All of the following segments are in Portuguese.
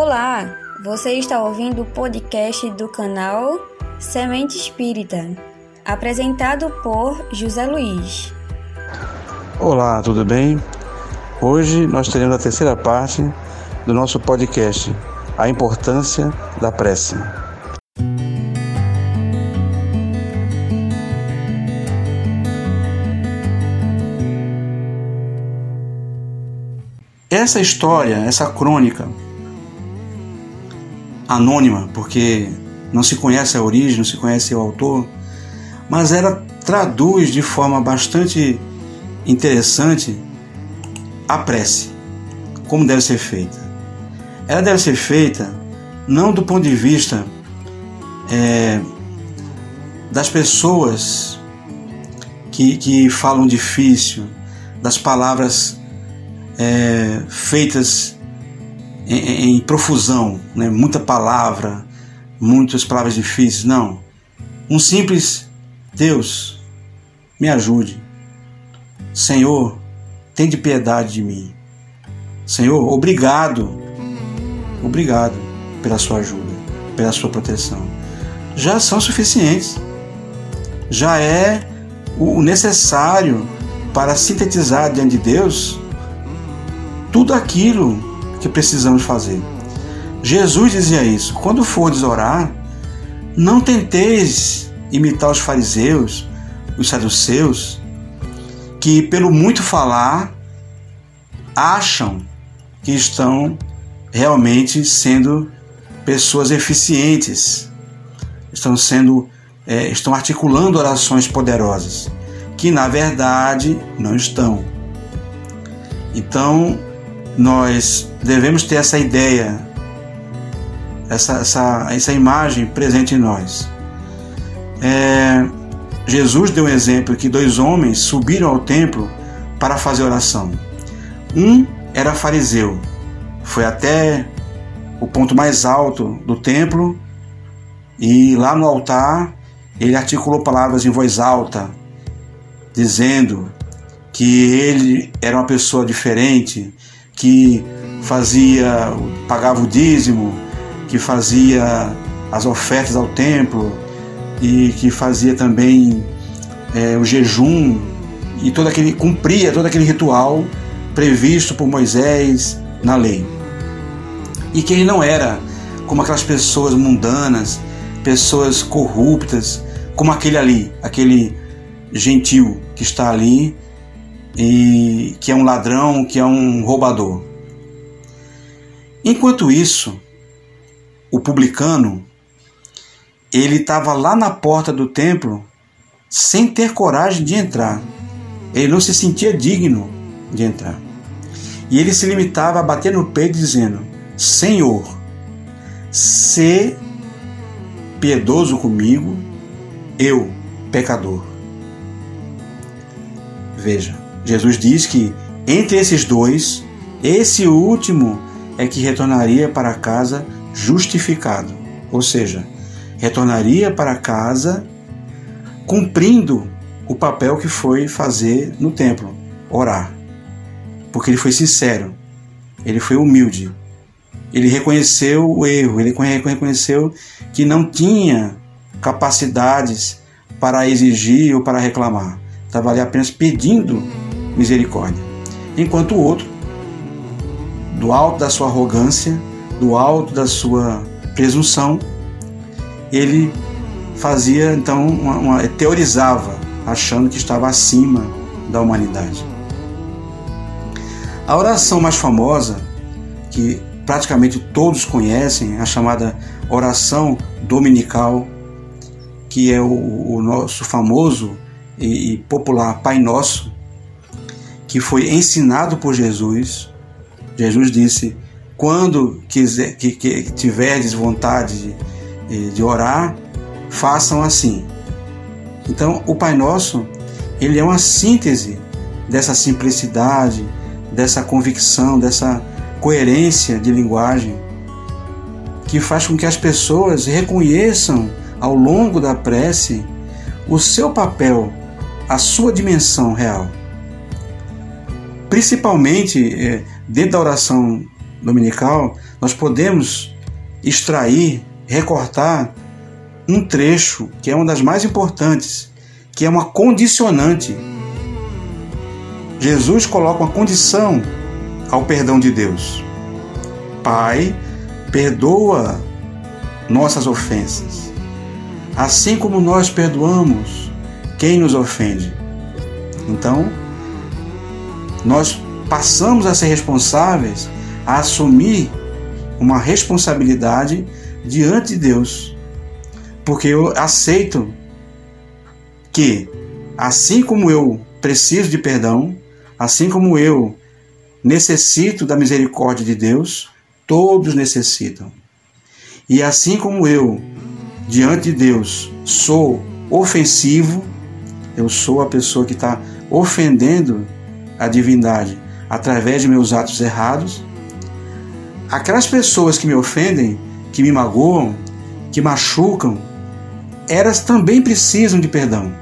Olá, você está ouvindo o podcast do canal Semente Espírita, apresentado por José Luiz. Olá, tudo bem? Hoje nós teremos a terceira parte do nosso podcast, A Importância da Prece. Essa história, essa crônica anônima, porque não se conhece a origem, não se conhece o autor, mas ela traduz de forma bastante interessante a prece, como deve ser feita. Ela deve ser feita não do ponto de vista é, das pessoas que, que falam difícil, das palavras é, feitas em, em profusão, né? muita palavra, muitas palavras difíceis. Não. Um simples Deus, me ajude. Senhor, tem de piedade de mim. Senhor, obrigado. Obrigado pela sua ajuda, pela sua proteção. Já são suficientes. Já é o necessário para sintetizar diante de Deus tudo aquilo que precisamos fazer. Jesus dizia isso: quando fordes orar, não tenteis imitar os fariseus, os saduceus, que pelo muito falar acham que estão realmente sendo pessoas eficientes, estão sendo, é, estão articulando orações poderosas, que na verdade não estão. Então, nós devemos ter essa ideia, essa, essa, essa imagem presente em nós. É, Jesus deu um exemplo que dois homens subiram ao templo para fazer oração. Um era fariseu, foi até o ponto mais alto do templo e lá no altar ele articulou palavras em voz alta, dizendo que ele era uma pessoa diferente, que fazia, pagava o dízimo, que fazia as ofertas ao templo e que fazia também é, o jejum e todo aquele cumpria todo aquele ritual previsto por Moisés na lei. E que ele não era como aquelas pessoas mundanas, pessoas corruptas, como aquele ali, aquele gentil que está ali e que é um ladrão, que é um roubador. Enquanto isso, o publicano ele estava lá na porta do templo sem ter coragem de entrar. Ele não se sentia digno de entrar. E ele se limitava a bater no peito dizendo: Senhor, se piedoso comigo, eu, pecador. Veja, Jesus diz que entre esses dois, esse último é que retornaria para casa justificado, ou seja, retornaria para casa cumprindo o papel que foi fazer no templo, orar. Porque ele foi sincero, ele foi humilde, ele reconheceu o erro, ele reconheceu que não tinha capacidades para exigir ou para reclamar. Estava ali apenas pedindo misericórdia. Enquanto o outro, do alto da sua arrogância, do alto da sua presunção, ele fazia então uma, uma, teorizava, achando que estava acima da humanidade. A oração mais famosa, que praticamente todos conhecem, a chamada oração dominical, que é o, o nosso famoso e, e popular Pai Nosso, que foi ensinado por Jesus. Jesus disse: quando quiser, que, que tiverdes vontade de, de orar, façam assim. Então, o Pai Nosso, ele é uma síntese dessa simplicidade, dessa convicção, dessa coerência de linguagem, que faz com que as pessoas reconheçam ao longo da prece o seu papel, a sua dimensão real principalmente é, dentro da oração dominical, nós podemos extrair, recortar um trecho que é uma das mais importantes, que é uma condicionante. Jesus coloca uma condição ao perdão de Deus. Pai, perdoa nossas ofensas, assim como nós perdoamos quem nos ofende. Então, nós passamos a ser responsáveis, a assumir uma responsabilidade diante de Deus. Porque eu aceito que, assim como eu preciso de perdão, assim como eu necessito da misericórdia de Deus, todos necessitam. E assim como eu, diante de Deus, sou ofensivo, eu sou a pessoa que está ofendendo a divindade através de meus atos errados, aquelas pessoas que me ofendem, que me magoam, que machucam, elas também precisam de perdão.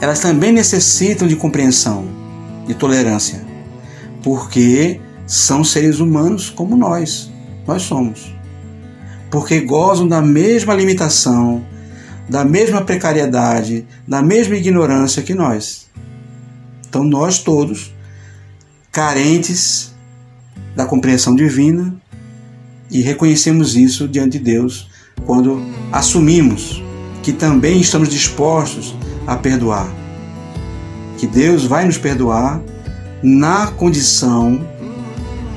Elas também necessitam de compreensão, de tolerância, porque são seres humanos como nós, nós somos. Porque gozam da mesma limitação, da mesma precariedade, da mesma ignorância que nós. Então nós todos, carentes da compreensão divina, e reconhecemos isso diante de Deus quando assumimos que também estamos dispostos a perdoar. Que Deus vai nos perdoar na condição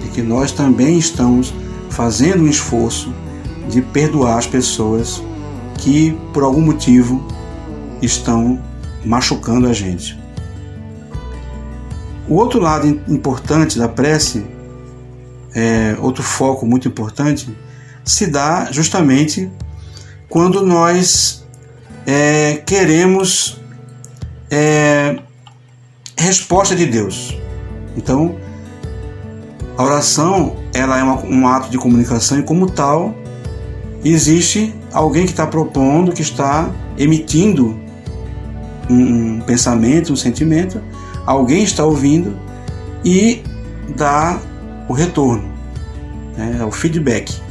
de que nós também estamos fazendo um esforço de perdoar as pessoas que por algum motivo estão machucando a gente. O outro lado importante da prece, é, outro foco muito importante, se dá justamente quando nós é, queremos é, resposta de Deus. Então, a oração ela é uma, um ato de comunicação e como tal existe alguém que está propondo, que está emitindo um, um pensamento, um sentimento alguém está ouvindo e dá o retorno, né, o feedback.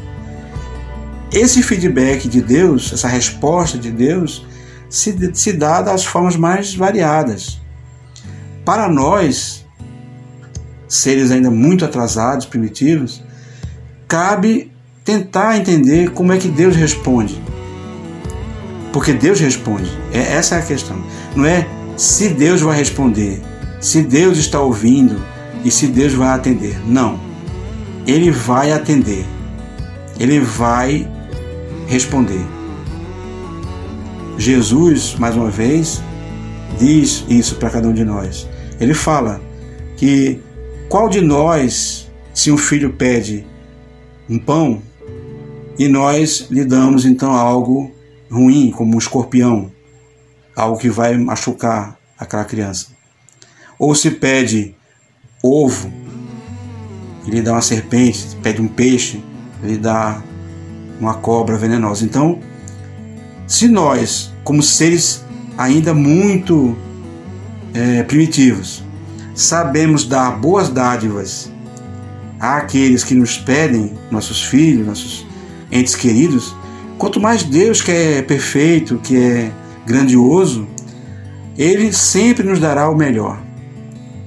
Esse feedback de Deus, essa resposta de Deus, se, se dá das formas mais variadas. Para nós, seres ainda muito atrasados, primitivos, cabe tentar entender como é que Deus responde. Porque Deus responde. É, essa é a questão. Não é se Deus vai responder, se Deus está ouvindo e se Deus vai atender. Não. Ele vai atender. Ele vai responder. Jesus, mais uma vez, diz isso para cada um de nós. Ele fala que qual de nós, se um filho pede um pão e nós lhe damos então algo ruim, como um escorpião, algo que vai machucar aquela criança? Ou se pede ovo, ele dá uma serpente, se pede um peixe, ele dá uma cobra venenosa. Então, se nós, como seres ainda muito é, primitivos, sabemos dar boas dádivas àqueles que nos pedem, nossos filhos, nossos entes queridos, quanto mais Deus que é perfeito, que é grandioso, Ele sempre nos dará o melhor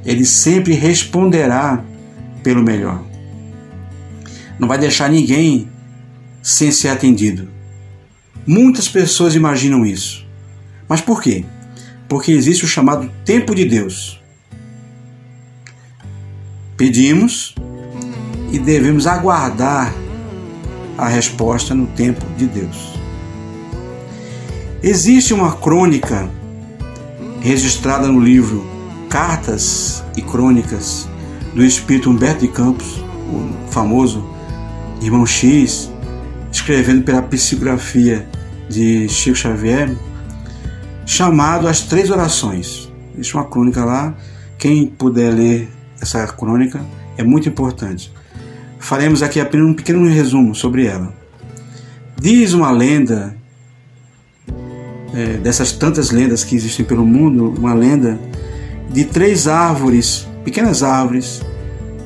ele sempre responderá pelo melhor. Não vai deixar ninguém sem ser atendido. Muitas pessoas imaginam isso. Mas por quê? Porque existe o chamado tempo de Deus. Pedimos e devemos aguardar a resposta no tempo de Deus. Existe uma crônica registrada no livro cartas e crônicas do espírito Humberto de Campos, o famoso irmão X, escrevendo pela psicografia de Chico Xavier, chamado As Três Orações. Existe uma crônica lá, quem puder ler essa crônica é muito importante. Faremos aqui apenas um pequeno resumo sobre ela. Diz uma lenda, é, dessas tantas lendas que existem pelo mundo, uma lenda de três árvores, pequenas árvores,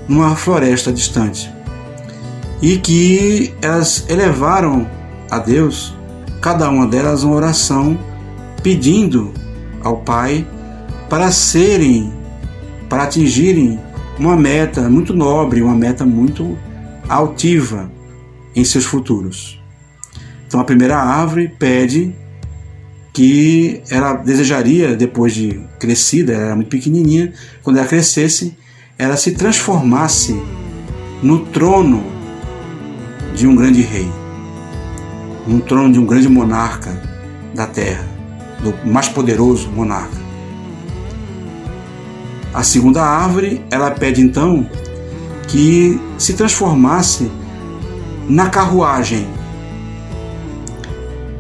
numa floresta distante. E que elas elevaram a Deus, cada uma delas, uma oração pedindo ao Pai para serem, para atingirem uma meta muito nobre, uma meta muito altiva em seus futuros. Então a primeira árvore pede que ela desejaria, depois de crescida, ela era muito pequenininha, quando ela crescesse, ela se transformasse no trono de um grande rei, no trono de um grande monarca da terra, do mais poderoso monarca. A segunda árvore, ela pede então que se transformasse na carruagem,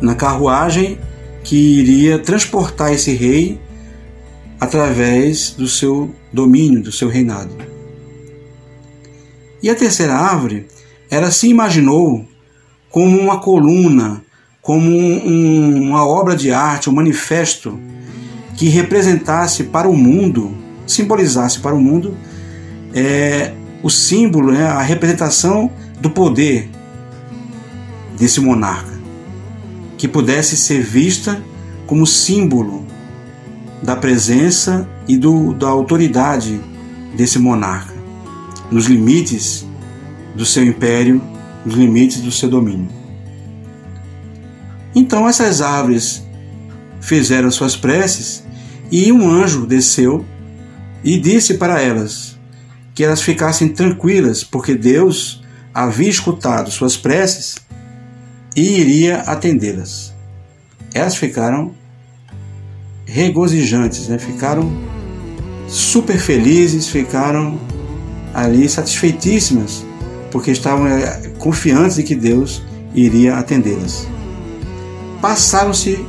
na carruagem que iria transportar esse rei através do seu domínio, do seu reinado. E a terceira árvore, ela se imaginou como uma coluna, como um, uma obra de arte, um manifesto que representasse para o mundo, simbolizasse para o mundo é, o símbolo, né, a representação do poder desse monarca que pudesse ser vista como símbolo da presença e do, da autoridade desse monarca, nos limites do seu império, nos limites do seu domínio. Então essas árvores fizeram suas preces e um anjo desceu e disse para elas que elas ficassem tranquilas, porque Deus havia escutado suas preces e iria atendê-las. Elas ficaram regozijantes, né? ficaram super felizes, ficaram ali satisfeitíssimas, porque estavam eh, confiantes de que Deus iria atendê-las. Passaram-se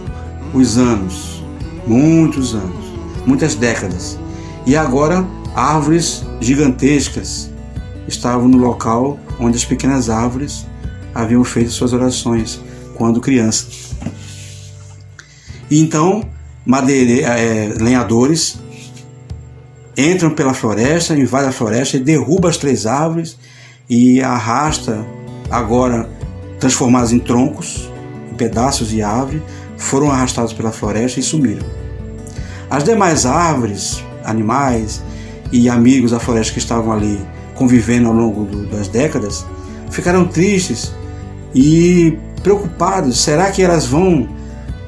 os anos, muitos anos, muitas décadas, e agora árvores gigantescas estavam no local onde as pequenas árvores haviam feito suas orações quando crianças. E então, madeire, é, lenhadores entram pela floresta, invadem a floresta e derrubam as três árvores e arrasta, agora transformadas em troncos, em pedaços de árvore, foram arrastados pela floresta e sumiram. As demais árvores, animais e amigos da floresta que estavam ali convivendo ao longo do, das décadas ficaram tristes e preocupados: será que elas vão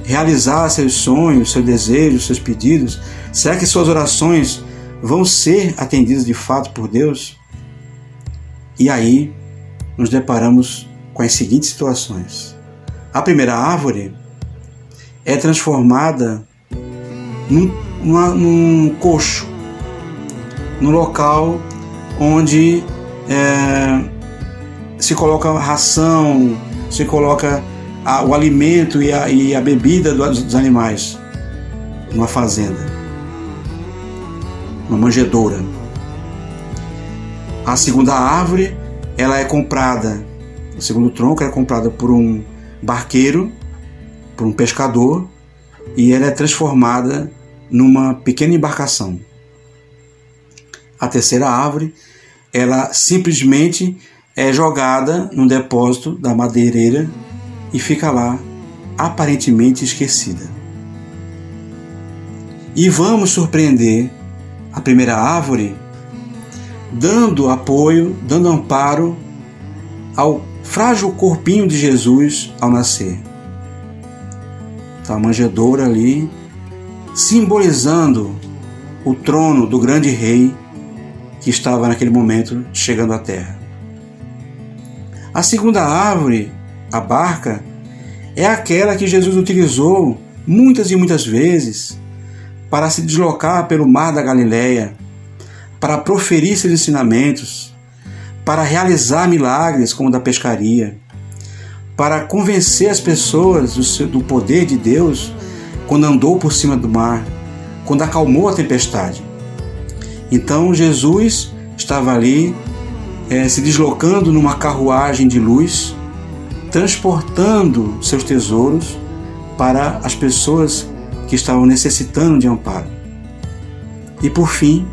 realizar seus sonhos, seus desejos, seus pedidos? Será que suas orações vão ser atendidas de fato por Deus? E aí nos deparamos com as seguintes situações. A primeira árvore é transformada num, numa, num coxo, no local onde é, se coloca ração, se coloca a, o alimento e a, e a bebida dos, dos animais numa fazenda, uma manjedoura. A segunda árvore, ela é comprada, o segundo tronco é comprada por um barqueiro, por um pescador, e ela é transformada numa pequena embarcação. A terceira árvore, ela simplesmente é jogada num depósito da madeireira e fica lá aparentemente esquecida. E vamos surpreender a primeira árvore dando apoio, dando amparo ao frágil corpinho de Jesus ao nascer. Está a manjedoura ali, simbolizando o trono do grande rei que estava naquele momento chegando à terra. A segunda árvore, a barca, é aquela que Jesus utilizou muitas e muitas vezes para se deslocar pelo mar da Galileia, para proferir seus ensinamentos, para realizar milagres como o da pescaria, para convencer as pessoas do, poder de Deus quando andou por cima do mar, quando acalmou a tempestade. Então Jesus estava ali é, se deslocando numa carruagem de luz, transportando seus tesouros para as pessoas que estavam necessitando de amparo. E por fim,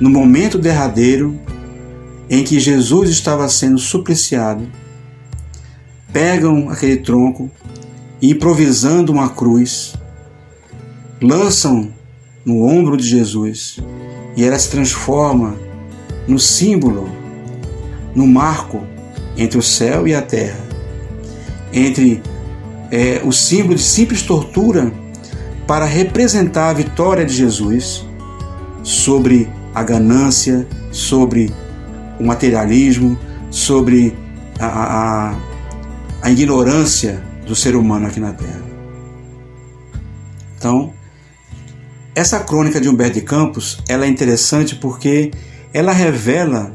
no momento derradeiro, em que Jesus estava sendo supliciado, pegam aquele tronco e, improvisando uma cruz, lançam no ombro de Jesus e ela se transforma no símbolo, no marco entre o céu e a terra, entre é, o símbolo de simples tortura para representar a vitória de Jesus sobre a ganância, sobre o materialismo, sobre a, a, a ignorância do ser humano aqui na Terra. Então, essa crônica de Humberto de Campos ela é interessante porque ela revela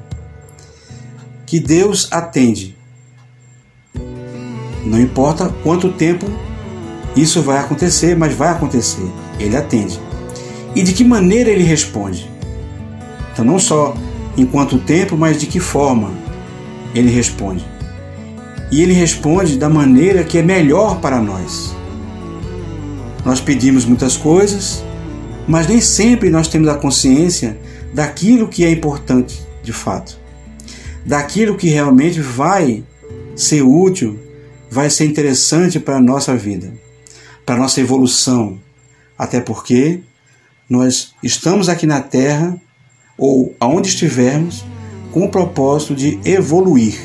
que Deus atende. Não importa quanto tempo isso vai acontecer, mas vai acontecer. Ele atende. E de que maneira ele responde? Então, não só em quanto tempo, mas de que forma ele responde. E ele responde da maneira que é melhor para nós. Nós pedimos muitas coisas, mas nem sempre nós temos a consciência daquilo que é importante de fato, daquilo que realmente vai ser útil, vai ser interessante para a nossa vida, para a nossa evolução. Até porque nós estamos aqui na Terra, ou aonde estivermos, com o propósito de evoluir.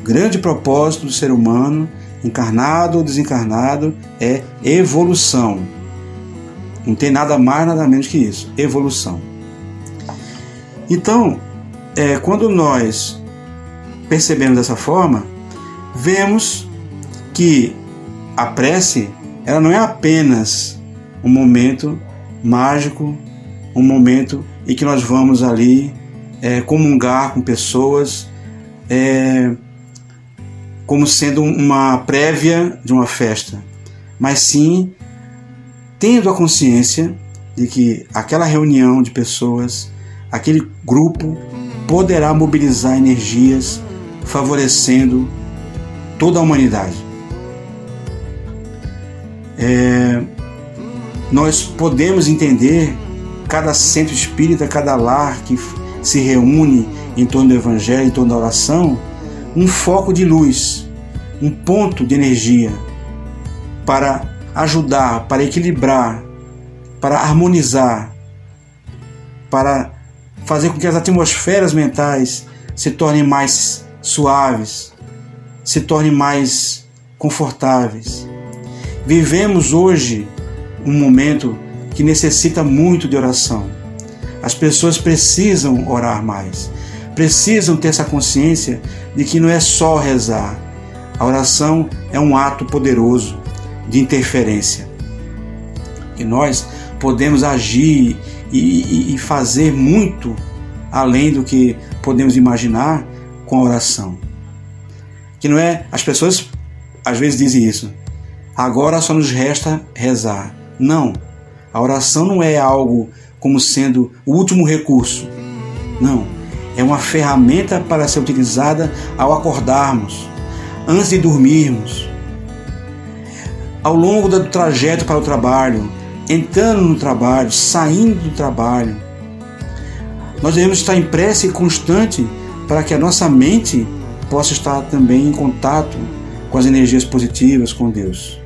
O grande propósito do ser humano, encarnado ou desencarnado, é evolução não tem nada mais, nada menos que isso: evolução. Então, é, quando nós percebemos dessa forma, vemos que a prece ela não é apenas um momento mágico, um momento em que nós vamos ali é, comungar com pessoas, é, como sendo uma prévia de uma festa, mas sim tendo a consciência de que aquela reunião de pessoas, aquele grupo, poderá mobilizar energias favorecendo toda a humanidade. É, nós podemos entender cada centro espírita, cada lar que se reúne em torno do Evangelho, em torno da oração, um foco de luz, um ponto de energia para ajudar, para equilibrar, para harmonizar, para fazer com que as atmosferas mentais se tornem mais suaves, se tornem mais confortáveis. Vivemos hoje um momento que necessita muito de oração. As pessoas precisam orar mais, precisam ter essa consciência de que não é só rezar. A oração é um ato poderoso, de interferência. E nós podemos agir e, e, fazer muito além do que podemos imaginar com a oração. Que não é. As pessoas às vezes dizem isso. Agora só nos resta rezar. Não. A oração não é algo como sendo o último recurso. Não. É uma ferramenta para ser utilizada ao acordarmos, antes de dormirmos, ao longo do trajeto para o trabalho, entrando no trabalho, saindo do trabalho. Nós devemos estar em prece constante para que a nossa mente possa estar também em contato com as energias positivas com Deus.